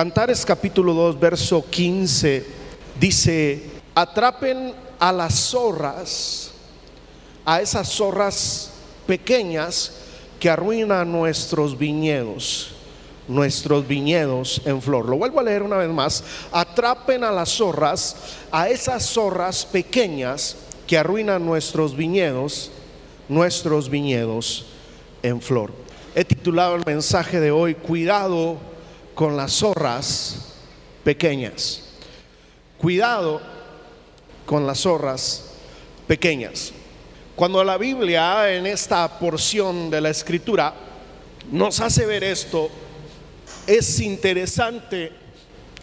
Cantares capítulo 2, verso 15 dice, atrapen a las zorras, a esas zorras pequeñas que arruinan nuestros viñedos, nuestros viñedos en flor. Lo vuelvo a leer una vez más, atrapen a las zorras, a esas zorras pequeñas que arruinan nuestros viñedos, nuestros viñedos en flor. He titulado el mensaje de hoy, cuidado con las zorras pequeñas. Cuidado con las zorras pequeñas. Cuando la Biblia en esta porción de la escritura nos hace ver esto, es interesante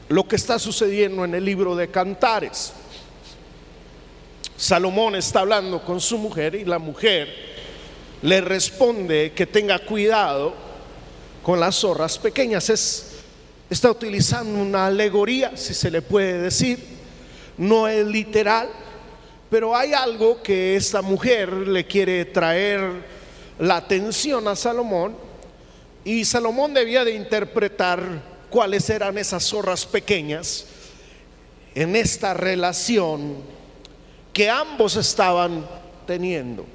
lo que está sucediendo en el libro de Cantares. Salomón está hablando con su mujer y la mujer le responde que tenga cuidado con las zorras pequeñas. Es está utilizando una alegoría, si se le puede decir, no es literal, pero hay algo que esta mujer le quiere traer la atención a Salomón y Salomón debía de interpretar cuáles eran esas zorras pequeñas en esta relación que ambos estaban teniendo.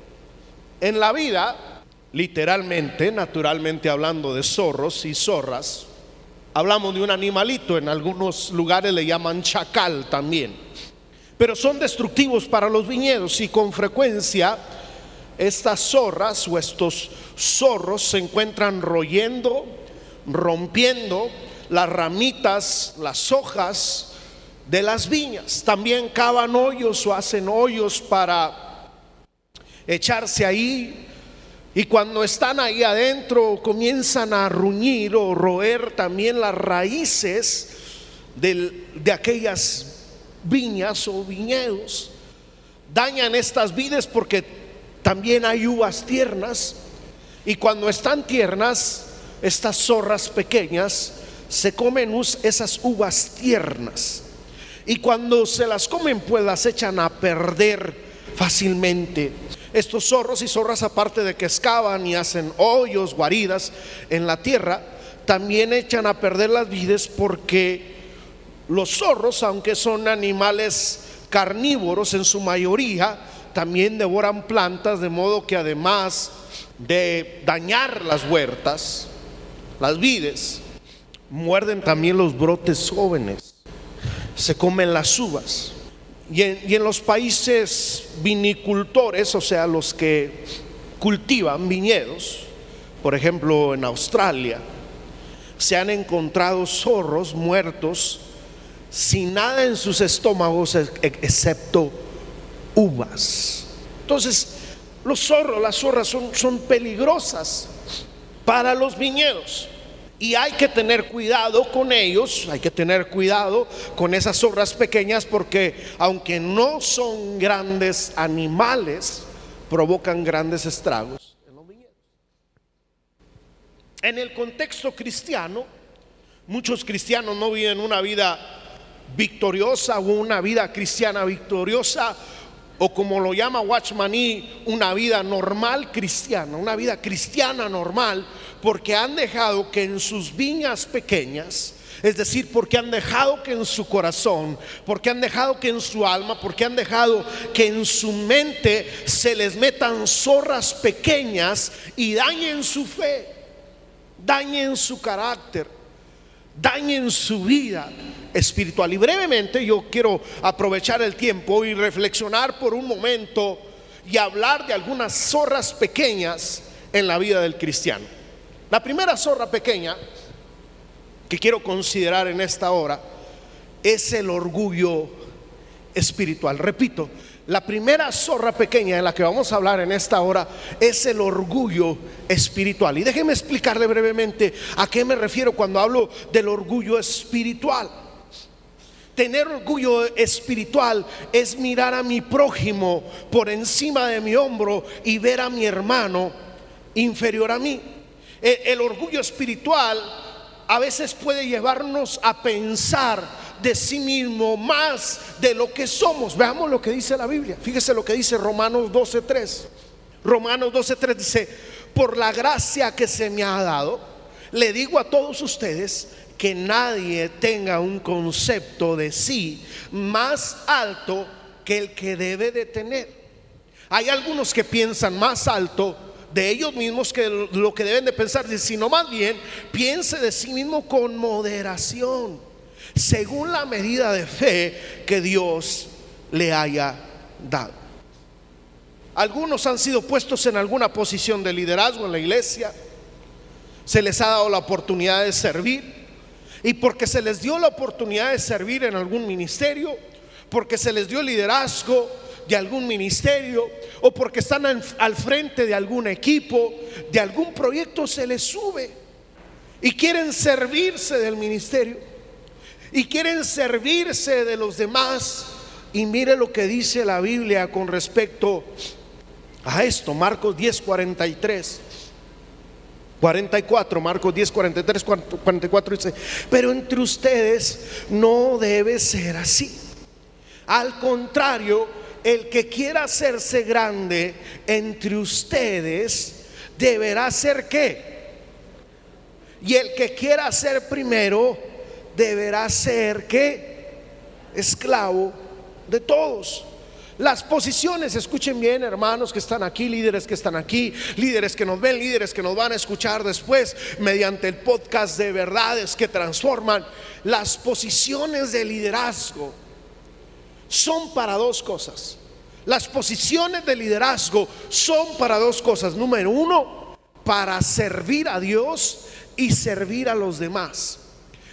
En la vida, literalmente, naturalmente hablando de zorros y zorras, Hablamos de un animalito, en algunos lugares le llaman chacal también. Pero son destructivos para los viñedos y con frecuencia estas zorras o estos zorros se encuentran royendo, rompiendo las ramitas, las hojas de las viñas. También cavan hoyos o hacen hoyos para echarse ahí y cuando están ahí adentro comienzan a ruñir o roer también las raíces de aquellas viñas o viñedos. Dañan estas vides porque también hay uvas tiernas. Y cuando están tiernas, estas zorras pequeñas se comen esas uvas tiernas. Y cuando se las comen, pues las echan a perder fácilmente. Estos zorros y zorras, aparte de que excavan y hacen hoyos, guaridas en la tierra, también echan a perder las vides porque los zorros, aunque son animales carnívoros en su mayoría, también devoran plantas, de modo que además de dañar las huertas, las vides, muerden también los brotes jóvenes, se comen las uvas. Y en, los países vinicultores, o sea, los que cultivan viñedos, por ejemplo en Australia, se han encontrado zorros muertos sin nada en sus estómagos excepto uvas. Entonces, los zorros, las zorras son, peligrosas para los viñedos. Y hay que tener cuidado con ellos, hay que tener cuidado con esas zorras pequeñas porque aunque no son grandes animales, provocan grandes estragos en los viñedos. En el contexto cristiano, muchos cristianos no viven una vida victoriosa o una vida cristiana victoriosa o como lo llama Watchmaní, una vida normal cristiana, una vida cristiana normal, porque han dejado que en sus viñas pequeñas, es decir, porque han dejado que en su corazón, porque han dejado que en su alma, porque han dejado que en su mente se les metan zorras pequeñas y dañen su fe, dañen su carácter, dañen su vida espiritual. Y brevemente yo quiero aprovechar el tiempo y reflexionar por un momento y hablar de algunas zorras pequeñas en la vida del cristiano. La primera zorra pequeña que quiero considerar en esta hora es el orgullo espiritual. Repito, la primera zorra pequeña de la que vamos a hablar en esta hora es el orgullo espiritual. Y déjeme explicarle brevemente a qué me refiero cuando hablo del orgullo espiritual. Tener orgullo espiritual es mirar a mi prójimo por encima de mi hombro y ver a mi hermano inferior a mí. El, orgullo espiritual a veces puede llevarnos a pensar de sí mismo más de lo que somos. Veamos lo que dice la Biblia. Fíjese lo que dice Romanos 12:3. Romanos 12:3 dice, por la gracia que se me ha dado, le digo a todos ustedes que nadie tenga un concepto de sí más alto que el que debe de tener. Hay algunos que piensan más alto de ellos mismos que lo que deben de pensar, sino más bien piense de sí mismo con moderación, según la medida de fe que Dios le haya dado. Algunos han sido puestos en alguna posición de liderazgo en la iglesia, se les ha dado la oportunidad de servir y porque se les dio la oportunidad de servir en algún ministerio, porque se les dio liderazgo de algún ministerio o porque están al, frente de algún equipo, de algún proyecto, se les sube y quieren servirse del ministerio y quieren servirse de los demás. Y mire lo que dice la Biblia con respecto a esto, Marcos 10, 43. 44, Marcos 10, 43, 44 dice, pero entre ustedes no debe ser así. Al contrario, el que quiera hacerse grande entre ustedes deberá ser qué? Y el que quiera ser primero deberá ser qué? Esclavo de todos. Las posiciones, escuchen bien hermanos que están aquí, líderes que están aquí, líderes que nos ven, líderes que nos van a escuchar después mediante el podcast de verdades que transforman. Las posiciones de liderazgo son para dos cosas. Las posiciones de liderazgo son para dos cosas. Número uno, para servir a Dios y servir a los demás.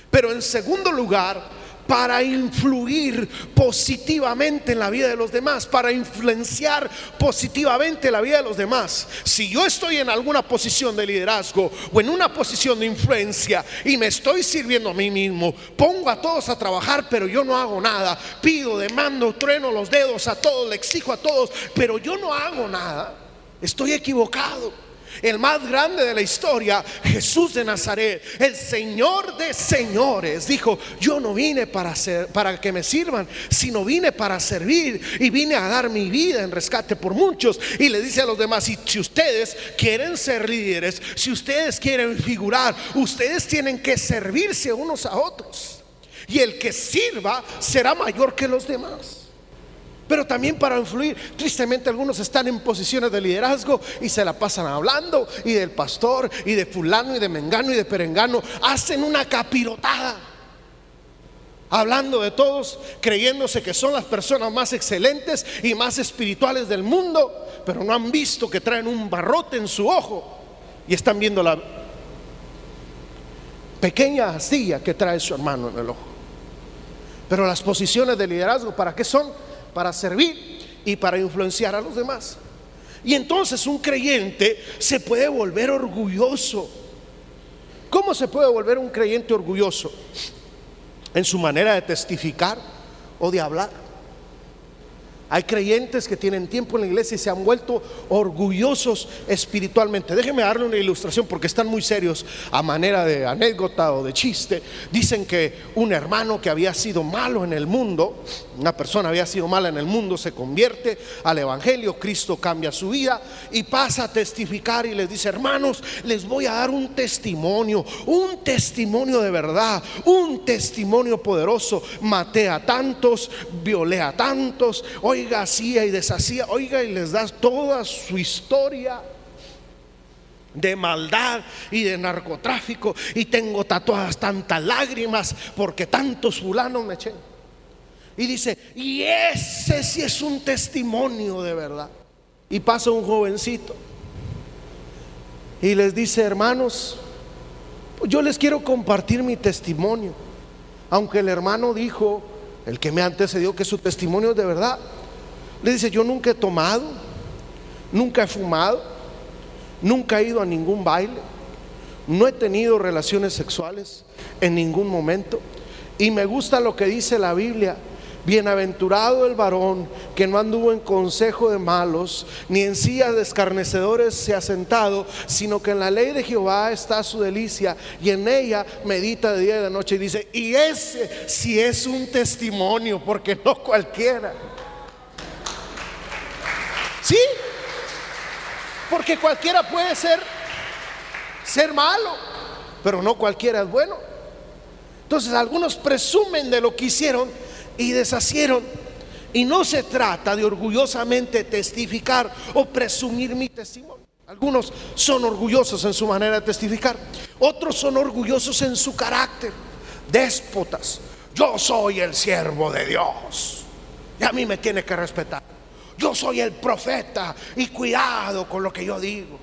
Pero en segundo lugar, para influir positivamente en la vida de los demás, para influenciar positivamente la vida de los demás. Si yo estoy en alguna posición de liderazgo o en una posición de influencia y me estoy sirviendo a mí mismo, pongo a todos a trabajar, pero yo no hago nada, pido, demando, trueno los dedos a todos, le exijo a todos, pero yo no hago nada, estoy equivocado el más grande de la historia, Jesús de Nazaret, el Señor de señores, dijo, yo no vine para, para que me sirvan, sino vine para servir y vine a dar mi vida en rescate por muchos. Y le dice a los demás, si ustedes quieren ser líderes, si ustedes quieren figurar, ustedes tienen que servirse unos a otros. Y el que sirva será mayor que los demás pero también para influir. Tristemente algunos están en posiciones de liderazgo y se la pasan hablando y del pastor y de fulano y de mengano y de perengano. Hacen una capirotada. Hablando de todos, creyéndose que son las personas más excelentes y más espirituales del mundo, pero no han visto que traen un barrote en su ojo y están viendo la pequeña astilla que trae su hermano en el ojo. Pero las posiciones de liderazgo, ¿para qué son? Para servir y para influenciar a los demás. Y entonces un creyente se puede volver orgulloso. ¿Cómo se puede volver un creyente orgulloso? En su manera de testificar o de hablar. Hay creyentes que tienen tiempo en la iglesia y se han vuelto orgullosos espiritualmente. Déjenme darle una ilustración porque están muy serios a manera de anécdota o de chiste. Dicen que un hermano que había sido malo en el mundo, una persona había sido mala en el mundo, se convierte al Evangelio, Cristo cambia su vida y pasa a testificar y les dice, hermanos, les voy a dar un testimonio, un testimonio de verdad, un testimonio poderoso. Maté a tantos, violé a tantos. Hoy oiga, hacía y deshacía, oiga, y les das toda su historia de maldad y de narcotráfico y tengo tatuadas tantas lágrimas porque tantos fulanos me eché. Y dice, y ese sí es un testimonio de verdad. Y pasa un jovencito y les dice, hermanos, yo les quiero compartir mi testimonio. Aunque el hermano dijo, el que me antecedió, que su testimonio es de verdad. Le dice, yo nunca he tomado, nunca he fumado, nunca he ido a ningún baile, no he tenido relaciones sexuales en ningún momento Y me gusta lo que dice la Biblia. Bienaventurado el varón que no anduvo en consejo de malos, ni en silla de escarnecedores se ha sentado, sino que en la ley de Jehová está su delicia y en ella medita de día y de noche. Y dice, y ese si es un testimonio, porque no cualquiera. ¿Sí? Porque cualquiera puede ser ser malo, pero no cualquiera es bueno. Entonces algunos presumen de lo que hicieron y deshacieron. Y no se trata de orgullosamente testificar o presumir mi testimonio. Algunos son orgullosos en su manera de testificar. Otros son orgullosos en su carácter. Déspotas. Yo soy el siervo de Dios. Y a mí me tiene que respetar. Yo soy el profeta y cuidado con lo que yo digo.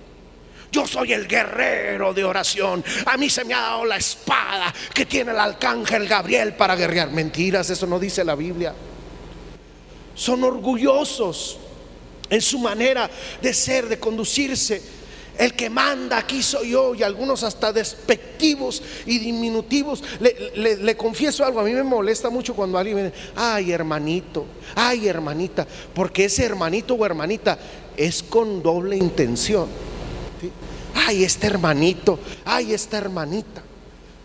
Yo soy el guerrero de oración. A mí se me ha dado la espada que tiene el arcángel Gabriel para guerrear. Mentiras, eso no dice la Biblia. Son orgullosos en su manera de ser, de conducirse. El que manda aquí soy yo y algunos hasta despectivos y diminutivos. Le, le, confieso algo, a mí me molesta mucho cuando alguien me dice, ay hermanito, ay hermanita, porque ese hermanito o hermanita es con doble intención ay, este hermanito, ay, esta hermanita.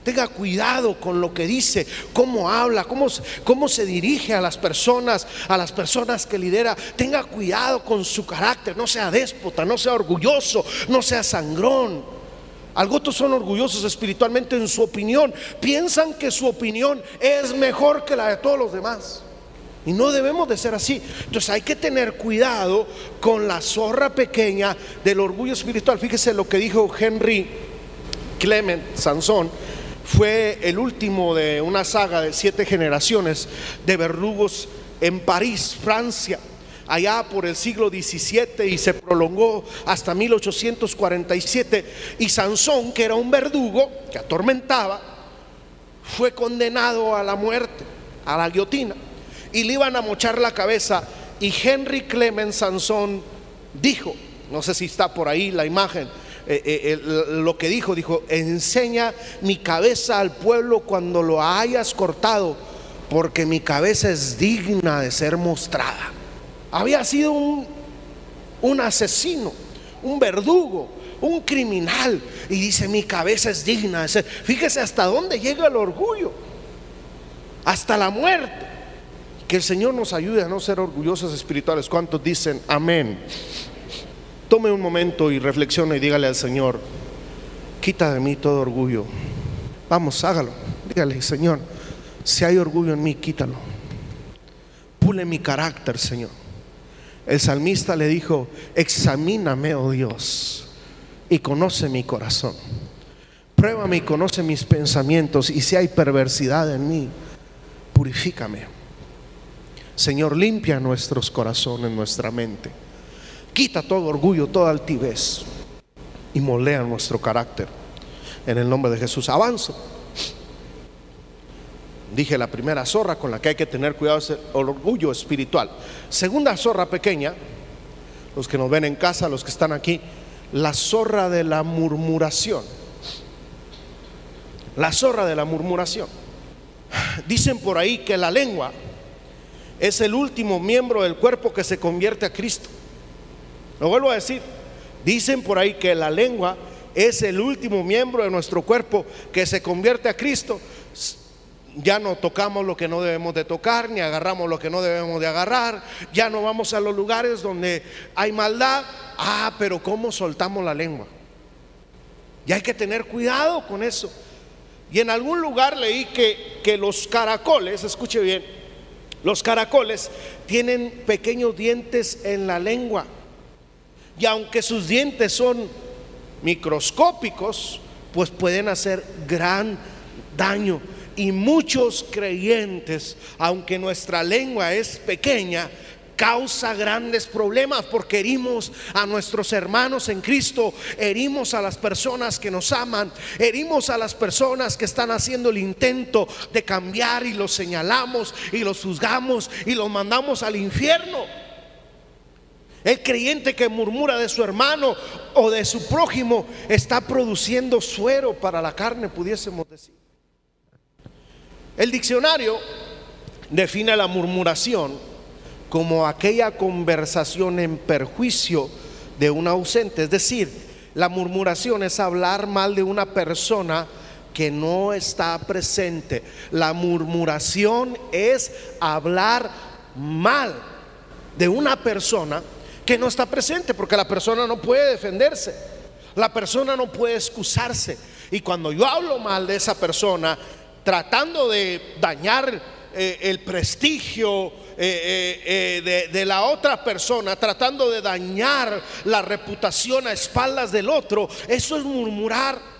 Tenga cuidado con lo que dice, cómo habla, cómo, cómo, se dirige a las personas, a las personas que lidera. Tenga cuidado con su carácter, no sea déspota, no sea orgulloso, no sea sangrón. Algunos son orgullosos espiritualmente en su opinión, piensan que su opinión es mejor que la de todos los demás. Y no debemos de ser así. Entonces hay que tener cuidado con la zorra pequeña del orgullo espiritual. Fíjese lo que dijo Henry Clement Sansón. Fue el último de una saga de siete generaciones de verdugos en París, Francia, allá por el siglo XVII y se prolongó hasta 1847. Y Sansón, que era un verdugo que atormentaba, fue condenado a la muerte, a la guillotina y le iban a mochar la cabeza. Y Henry Clemens Sansón dijo, no sé si está por ahí la imagen, eh, eh, lo que dijo, dijo, enseña mi cabeza al pueblo cuando lo hayas cortado, porque mi cabeza es digna de ser mostrada. Había sido un, un asesino, un verdugo, un criminal, y dice, mi cabeza es digna de ser. Fíjese hasta dónde llega el orgullo, hasta la muerte. Que el Señor nos ayude a no ser orgullosos espirituales. ¿Cuántos dicen amén? Tome un momento y reflexione y dígale al Señor, quita de mí todo orgullo. Vamos, hágalo. Dígale, Señor, si hay orgullo en mí, quítalo. Pule mi carácter, Señor. El salmista le dijo, examíname, oh Dios, y conoce mi corazón. Pruébame y conoce mis pensamientos, y si hay perversidad en mí, purifícame. Señor, limpia nuestros corazones, nuestra mente. Quita todo orgullo, toda altivez y moldea nuestro carácter. En el nombre de Jesús, avanzo. Dije la primera zorra con la que hay que tener cuidado es el orgullo espiritual. Segunda zorra pequeña, los que nos ven en casa, los que están aquí, la zorra de la murmuración. La zorra de la murmuración. Dicen por ahí que la lengua es el último miembro del cuerpo que se convierte a Cristo. Lo vuelvo a decir, dicen por ahí que la lengua es el último miembro de nuestro cuerpo que se convierte a Cristo. Ya no tocamos lo que no debemos de tocar, ni agarramos lo que no debemos de agarrar, ya no vamos a los lugares donde hay maldad. Ah, pero ¿cómo soltamos la lengua? Y hay que tener cuidado con eso. Y en algún lugar leí que, que los caracoles, escuche bien, los caracoles tienen pequeños dientes en la lengua y aunque sus dientes son microscópicos, pues pueden hacer gran daño. Y muchos creyentes, aunque nuestra lengua es pequeña, causa grandes problemas porque herimos a nuestros hermanos en Cristo, herimos a las personas que nos aman, herimos a las personas que están haciendo el intento de cambiar y los señalamos y los juzgamos y los mandamos al infierno. El creyente que murmura de su hermano o de su prójimo está produciendo suero para la carne, pudiésemos decir. El diccionario define la murmuración como aquella conversación en perjuicio de un ausente. Es decir, la murmuración es hablar mal de una persona que no está presente. La murmuración es hablar mal de una persona que no está presente, porque la persona no puede defenderse, la persona no puede excusarse. Y cuando yo hablo mal de esa persona, tratando de dañar eh, el prestigio eh, eh, de, de, la otra persona, tratando de dañar la reputación a espaldas del otro, eso es murmurar.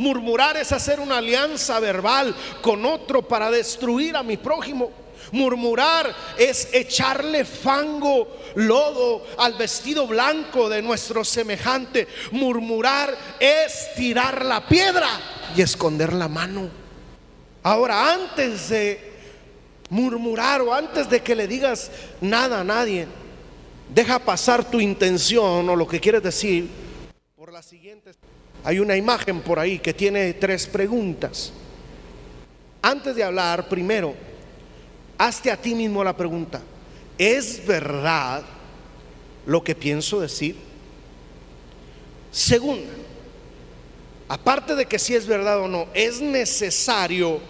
Murmurar es hacer una alianza verbal con otro para destruir a mi prójimo. Murmurar es echarle fango, lodo al vestido blanco de nuestro semejante. Murmurar es tirar la piedra y esconder la mano. Ahora, antes de murmurar o antes de que le digas nada a nadie, deja pasar tu intención o lo que quieres decir por las siguientes. Hay una imagen por ahí que tiene tres preguntas. Antes de hablar, primero, hazte a ti mismo la pregunta, ¿es verdad lo que pienso decir? Segunda, aparte de que si es verdad o no, ¿es necesario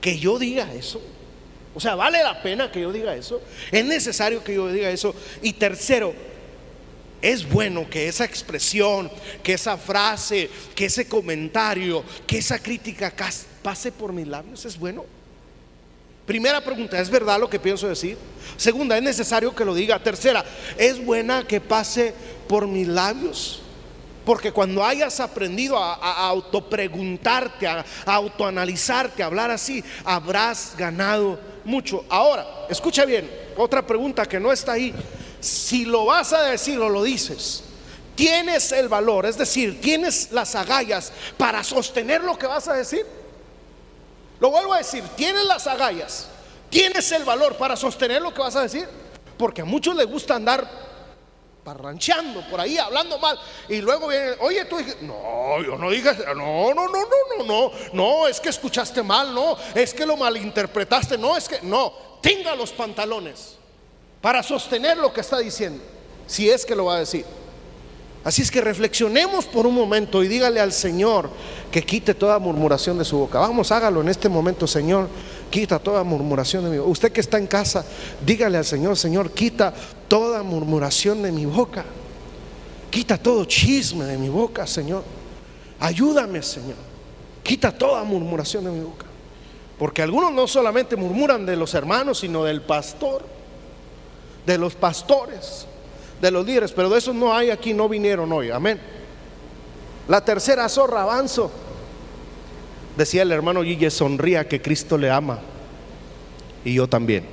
que yo diga eso? O sea, ¿vale la pena que yo diga eso? ¿Es necesario que yo diga eso? Y tercero, es bueno que esa expresión, que esa frase, que ese comentario, que esa crítica pase por mis labios. ¿Es bueno? Primera pregunta, ¿es verdad lo que pienso decir? Segunda, ¿es necesario que lo diga? Tercera, ¿es buena que pase por mis labios? Porque cuando hayas aprendido a, a autopreguntarte, a, a autoanalizarte, a hablar así, habrás ganado mucho. Ahora, escucha bien, otra pregunta que no está ahí. Si lo vas a decir o lo dices, ¿tienes el valor? Es decir, ¿tienes las agallas para sostener lo que vas a decir? Lo vuelvo a decir, tienes las agallas, tienes el valor para sostener lo que vas a decir, porque a muchos les gusta andar parrancheando por ahí, hablando mal, y luego viene, oye, tú no, yo no digas, no, no, no, no, no, no, no, es que escuchaste mal, no, es que lo malinterpretaste, no, es que, no, tenga los pantalones para sostener lo que está diciendo, si es que lo va a decir. Así es que reflexionemos por un momento y dígale al Señor que quite toda murmuración de su boca. Vamos, hágalo en este momento, Señor. Quita toda murmuración de mi boca. Usted que está en casa, dígale al Señor, Señor, quita toda murmuración de mi boca. Quita todo chisme de mi boca, Señor. Ayúdame, Señor. Quita toda murmuración de mi boca. Porque algunos no solamente murmuran de los hermanos, sino del pastor, de los pastores de los líderes, pero de esos no hay aquí, no vinieron hoy, amén. La tercera zorra, avanzo. Decía el hermano Guille, sonría que Cristo le ama y yo también.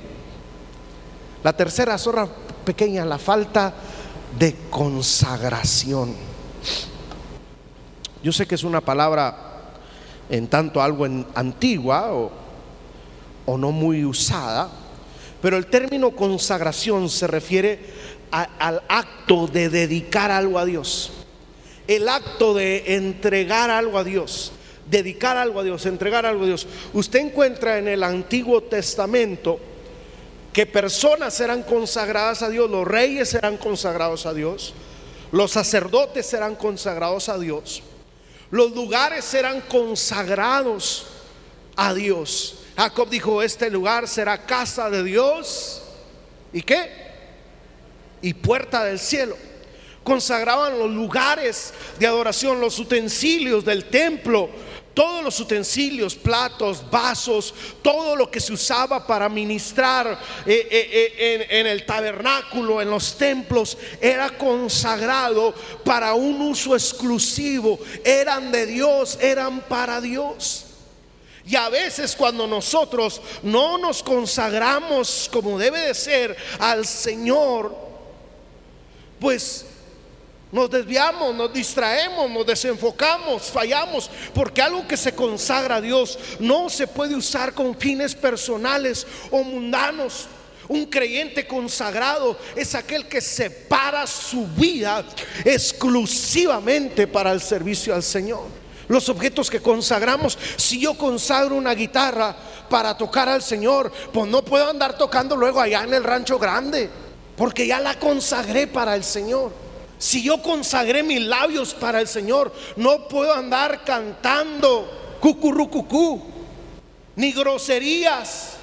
La tercera zorra pequeña, la falta de consagración. Yo sé que es una palabra en tanto algo en, antigua o, o no muy usada, pero el término consagración se refiere al acto de dedicar algo a Dios. El acto de entregar algo a Dios. Dedicar algo a Dios, entregar algo a Dios. Usted encuentra en el Antiguo Testamento que personas eran consagradas a Dios, los reyes eran consagrados a Dios, los sacerdotes eran consagrados a Dios, los lugares eran consagrados a Dios. Jacob dijo, este lugar será casa de Dios. ¿Y qué? y puerta del cielo. Consagraban los lugares de adoración, los utensilios del templo, todos los utensilios, platos, vasos, todo lo que se usaba para ministrar eh, eh, eh, en, en, el tabernáculo, en los templos, era consagrado para un uso exclusivo. Eran de Dios, eran para Dios. Y a veces cuando nosotros no nos consagramos como debe de ser al Señor, pues nos desviamos, nos distraemos, nos desenfocamos, fallamos, porque algo que se consagra a Dios no se puede usar con fines personales o mundanos. Un creyente consagrado es aquel que separa su vida exclusivamente para el servicio al Señor. Los objetos que consagramos. Si yo consagro una guitarra para tocar al Señor, pues no puedo andar tocando luego allá en el rancho grande, porque ya la consagré para el Señor. Si yo consagré mis labios para el Señor, no puedo andar cantando cucurrucucú, ni groserías.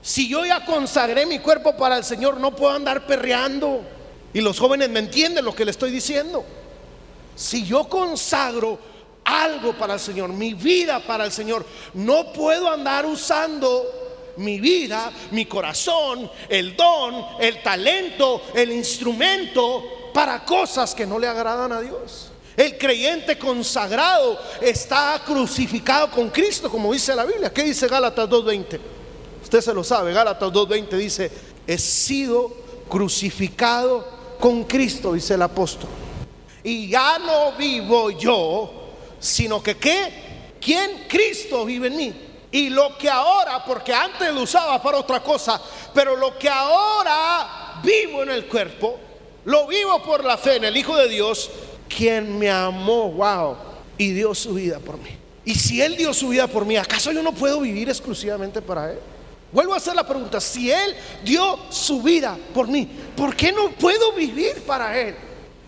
Si yo ya consagré mi cuerpo para el Señor, no puedo andar perreando. Y los jóvenes me entienden lo que le estoy diciendo. Si yo consagro algo para el Señor, mi vida para el Señor. No puedo andar usando mi vida, mi corazón, el don, el talento, el instrumento para cosas que no le agradan a Dios. El creyente consagrado está crucificado con Cristo, como dice la Biblia. ¿Qué dice Gálatas 2.20? Usted se lo sabe, Gálatas 2.20 dice, he sido crucificado con Cristo, dice el apóstol. Y ya no vivo yo, sino que ¿qué? ¿Quién? Cristo vive en mí. Y lo que ahora, porque antes lo usaba para otra cosa, pero lo que ahora vivo en el cuerpo, lo vivo por la fe en el Hijo de Dios, quien me amó, wow, y dio su vida por mí. Y si Él dio su vida por mí, ¿acaso yo no puedo vivir exclusivamente para Él? Vuelvo a hacer la pregunta, si Él dio su vida por mí, ¿por qué no puedo vivir para Él?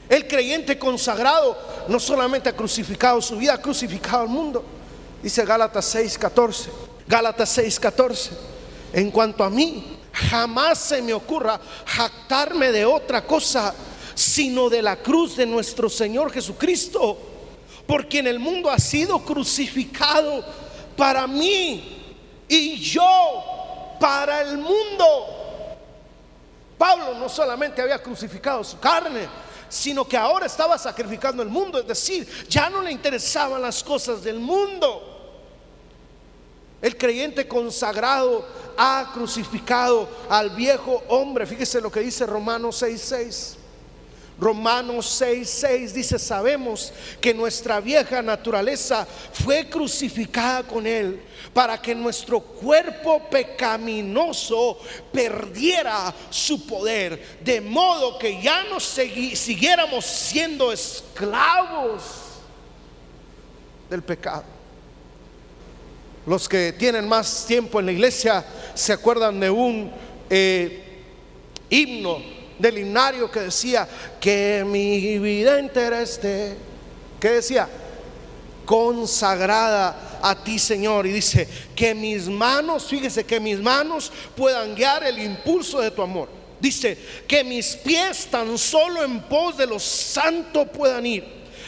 El creyente consagrado no solamente ha crucificado su vida, ha crucificado al mundo. Dice Gálatas 6:14. Gálatas 6:14. En cuanto a mí, jamás se me ocurra jactarme de otra cosa sino de la cruz de nuestro Señor Jesucristo, porque en el mundo ha sido crucificado para mí y yo para el mundo. Pablo no solamente había crucificado su carne, sino que ahora estaba sacrificando el mundo, es decir, ya no le interesaban las cosas del mundo. El creyente consagrado ha crucificado al viejo hombre. Fíjese lo que dice Romanos 6:6. Romanos 6:6 dice, sabemos que nuestra vieja naturaleza fue crucificada con él para que nuestro cuerpo pecaminoso perdiera su poder, de modo que ya no siguiéramos siendo esclavos del pecado. Los que tienen más tiempo en la iglesia se acuerdan de un eh, himno del himnario que decía que mi vida entera esté, que decía, consagrada a ti Señor. Y dice, que mis manos, fíjese, que mis manos puedan guiar el impulso de tu amor. Dice, que mis pies tan solo en pos de los santos puedan ir.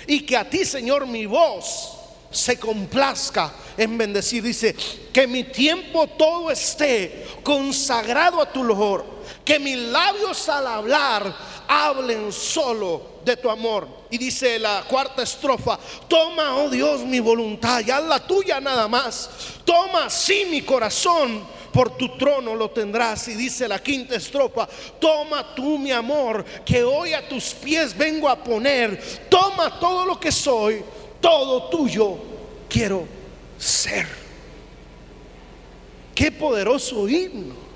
Y que a ti Señor mi voz se complazca en bendecir. Dice, que mi tiempo todo esté consagrado a tu loor que mis labios al hablar hablen solo de tu amor. Y dice la cuarta estrofa, toma, oh Dios, mi voluntad y haz la tuya nada más. Toma, sí, mi corazón, por tu trono lo tendrás. Y dice la quinta estrofa, toma tú mi amor, que hoy a tus pies vengo a poner. Toma todo lo que soy, todo tuyo quiero ser. Qué poderoso himno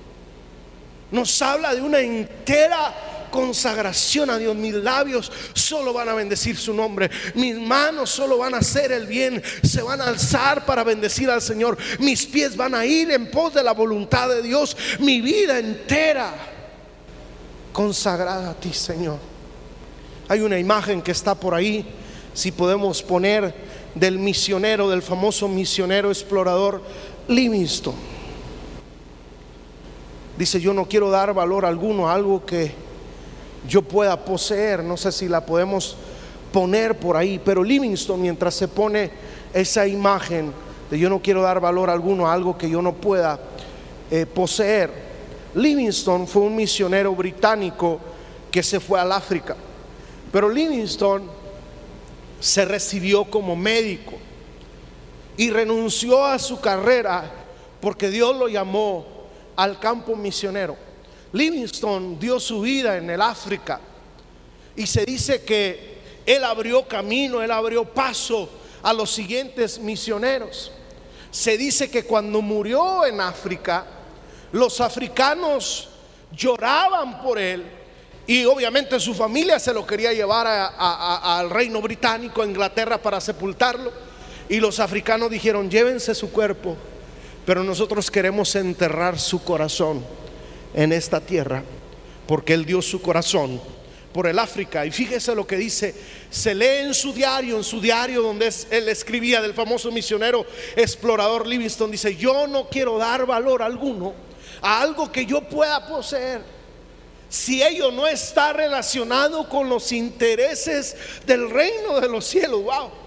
nos habla de una entera consagración a Dios. Mis labios solo van a bendecir su nombre. Mis manos solo van a hacer el bien. Se van a alzar para bendecir al Señor. Mis pies van a ir en pos de la voluntad de Dios. Mi vida entera consagrada a ti, Señor. Hay una imagen que está por ahí. Si podemos poner del misionero, del famoso misionero explorador Livingston. Dice, yo no quiero dar valor alguno a algo que yo pueda poseer. No sé si la podemos poner por ahí, pero Livingston mientras se pone esa imagen de yo no quiero dar valor alguno a algo que yo no pueda eh, poseer. Livingston fue un misionero británico que se fue al África, pero Livingston se recibió como médico y renunció a su carrera porque Dios lo llamó al campo misionero. Livingstone dio su vida en el África y se dice que él abrió camino, él abrió paso a los siguientes misioneros. Se dice que cuando murió en África, los africanos lloraban por él y obviamente su familia se lo quería llevar al reino británico, a Inglaterra, para sepultarlo. Y los africanos dijeron, llévense su cuerpo, pero nosotros queremos enterrar su corazón en esta tierra, porque Él dio su corazón por el África. Y fíjese lo que dice, se lee en su diario, en su diario donde él escribía del famoso misionero explorador Livingston, dice, yo no quiero dar valor alguno a algo que yo pueda poseer. Si ello no está relacionado con los intereses del reino de los cielos, wow.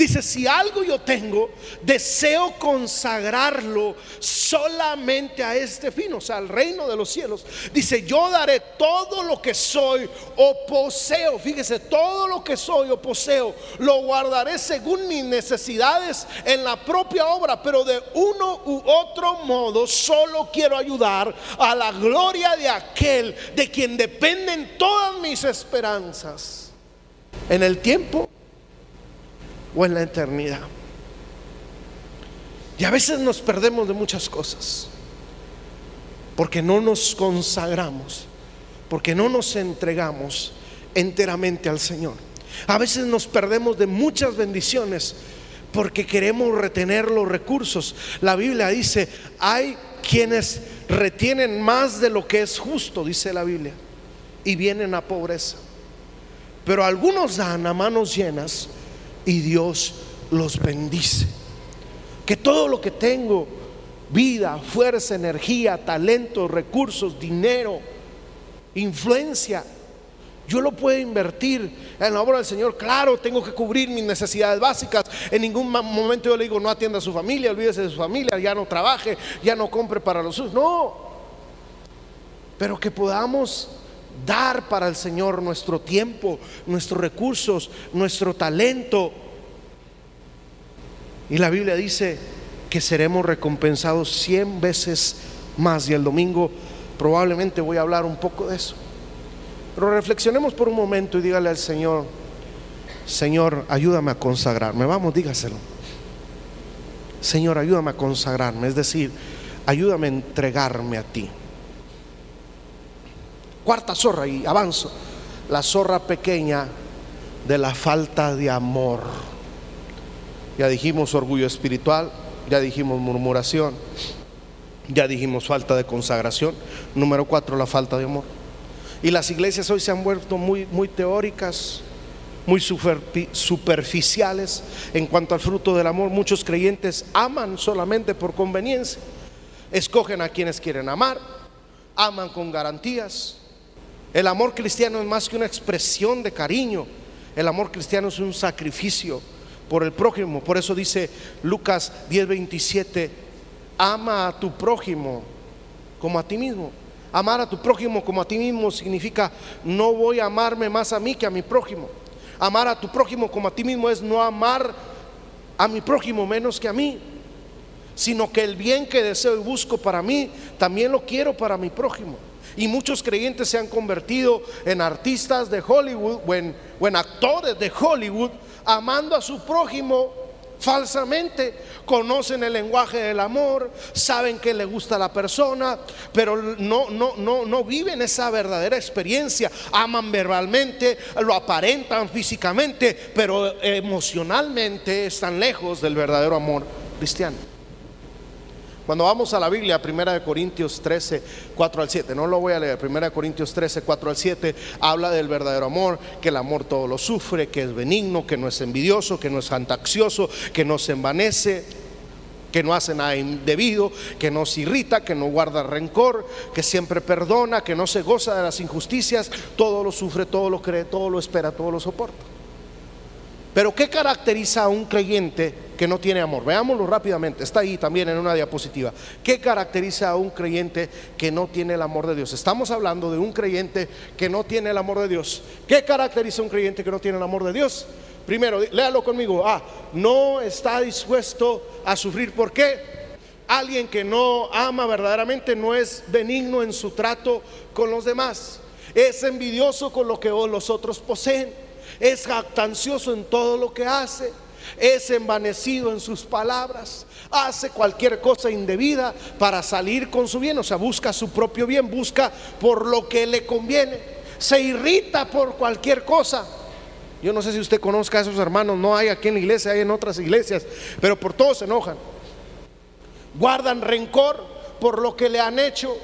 Dice, si algo yo tengo, deseo consagrarlo solamente a este fin, o sea, al reino de los cielos. Dice, yo daré todo lo que soy o poseo, fíjese, todo lo que soy o poseo, lo guardaré según mis necesidades en la propia obra, pero de uno u otro modo solo quiero ayudar a la gloria de aquel de quien dependen todas mis esperanzas. En el tiempo o en la eternidad. Y a veces nos perdemos de muchas cosas porque no nos consagramos, porque no nos entregamos enteramente al Señor. A veces nos perdemos de muchas bendiciones porque queremos retener los recursos. La Biblia dice, hay quienes retienen más de lo que es justo, dice la Biblia, y vienen a pobreza. Pero algunos dan a manos llenas y Dios los bendice. Que todo lo que tengo, vida, fuerza, energía, talento, recursos, dinero, influencia, yo lo puedo invertir en la obra del Señor. Claro, tengo que cubrir mis necesidades básicas. En ningún momento yo le digo, no atienda a su familia, olvídese de su familia, ya no trabaje, ya no compre para los suyos. No. Pero que podamos dar para el Señor nuestro tiempo, nuestros recursos, nuestro talento. Y la Biblia dice que seremos recompensados cien veces más. Y el domingo probablemente voy a hablar un poco de eso. Pero reflexionemos por un momento y dígale al Señor, Señor, ayúdame a consagrarme. Vamos, dígaselo. Señor, ayúdame a consagrarme. Es decir, ayúdame a entregarme a ti. Cuarta zorra y avanzo. La zorra pequeña de la falta de amor. Ya dijimos orgullo espiritual, ya dijimos murmuración, ya dijimos falta de consagración. Número cuatro, la falta de amor. Y las iglesias hoy se han vuelto muy, muy teóricas, muy superficiales en cuanto al fruto del amor. Muchos creyentes aman solamente por conveniencia. Escogen a quienes quieren amar, aman con garantías, el amor cristiano es más que una expresión de cariño. El amor cristiano es un sacrificio por el prójimo. Por eso dice Lucas 10:27, ama a tu prójimo como a ti mismo. Amar a tu prójimo como a ti mismo significa no voy a amarme más a mí que a mi prójimo. Amar a tu prójimo como a ti mismo es no amar a mi prójimo menos que a mí, sino que el bien que deseo y busco para mí, también lo quiero para mi prójimo. Y muchos creyentes se han convertido en artistas de Hollywood o en, actores de Hollywood, amando a su prójimo falsamente, conocen el lenguaje del amor, saben que le gusta a la persona, pero no, no, no, no viven esa verdadera experiencia. Aman verbalmente, lo aparentan físicamente, pero emocionalmente están lejos del verdadero amor cristiano. Cuando vamos a la Biblia, 1 Corintios 13, 4 al 7, no lo voy a leer, 1 Corintios 13, 4 al 7, habla del verdadero amor, que el amor todo lo sufre, que es benigno, que no es envidioso, que no es fantaxioso, que no se envanece, que no hace nada indebido, que no se irrita, que no guarda rencor, que siempre perdona, que no se goza de las injusticias, todo lo sufre, todo lo cree, todo lo espera, todo lo soporta. Pero ¿qué caracteriza a un creyente que no tiene amor? Veámoslo rápidamente, está ahí también en una diapositiva. ¿Qué caracteriza a un creyente que no tiene el amor de Dios? Estamos hablando de un creyente que no tiene el amor de Dios. ¿Qué caracteriza a un creyente que no tiene el amor de Dios? Primero, léalo conmigo. Ah, no está dispuesto a sufrir. ¿Por qué? Alguien que no ama verdaderamente no es benigno en su trato con los demás. Es envidioso con lo que los otros poseen es jactancioso en todo lo que hace, es envanecido en sus palabras, hace cualquier cosa indebida para salir con su bien, o sea, busca su propio bien, busca por lo que le conviene, se irrita por cualquier cosa, Yo no sé si usted conozca a esos hermanos, no hay aquí en la iglesia, hay en otras iglesias, pero por todos se enojan. Guardan rencor por lo que le han hecho.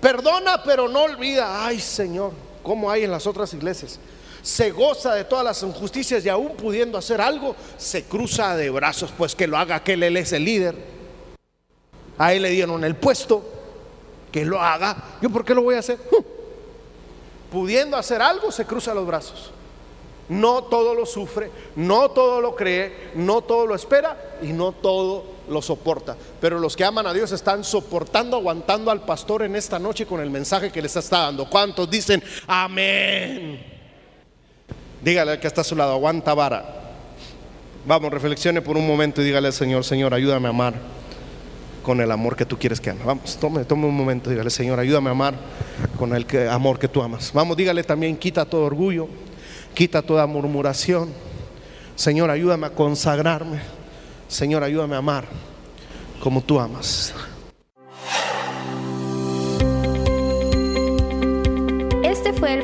Perdona, pero no olvida. Ay, Señor, como hay en las otras iglesias. Se goza de todas las injusticias y aún pudiendo hacer algo, se cruza de brazos, pues que lo haga aquel, él es el líder. A él le dieron el puesto, que lo haga. ¿Yo por qué lo voy a hacer? Pudiendo hacer algo, se cruza los brazos. No todo lo sufre, no todo lo cree, no todo lo espera y no todo lo soporta. Pero los que aman a Dios están soportando, aguantando al pastor en esta noche con el mensaje que les está dando. ¿Cuántos dicen amén? Dígale al que está a su lado, aguanta vara. Vamos, reflexione por un momento y dígale al Señor, Señor, ayúdame a amar con el amor que tú quieres que ame. Vamos, tome, tome un momento, dígale, Señor, ayúdame a amar con el amor que tú amas. Vamos, dígale también, quita todo orgullo quita toda murmuración. Señor, ayúdame a consagrarme. Señor, ayúdame a amar como tú amas.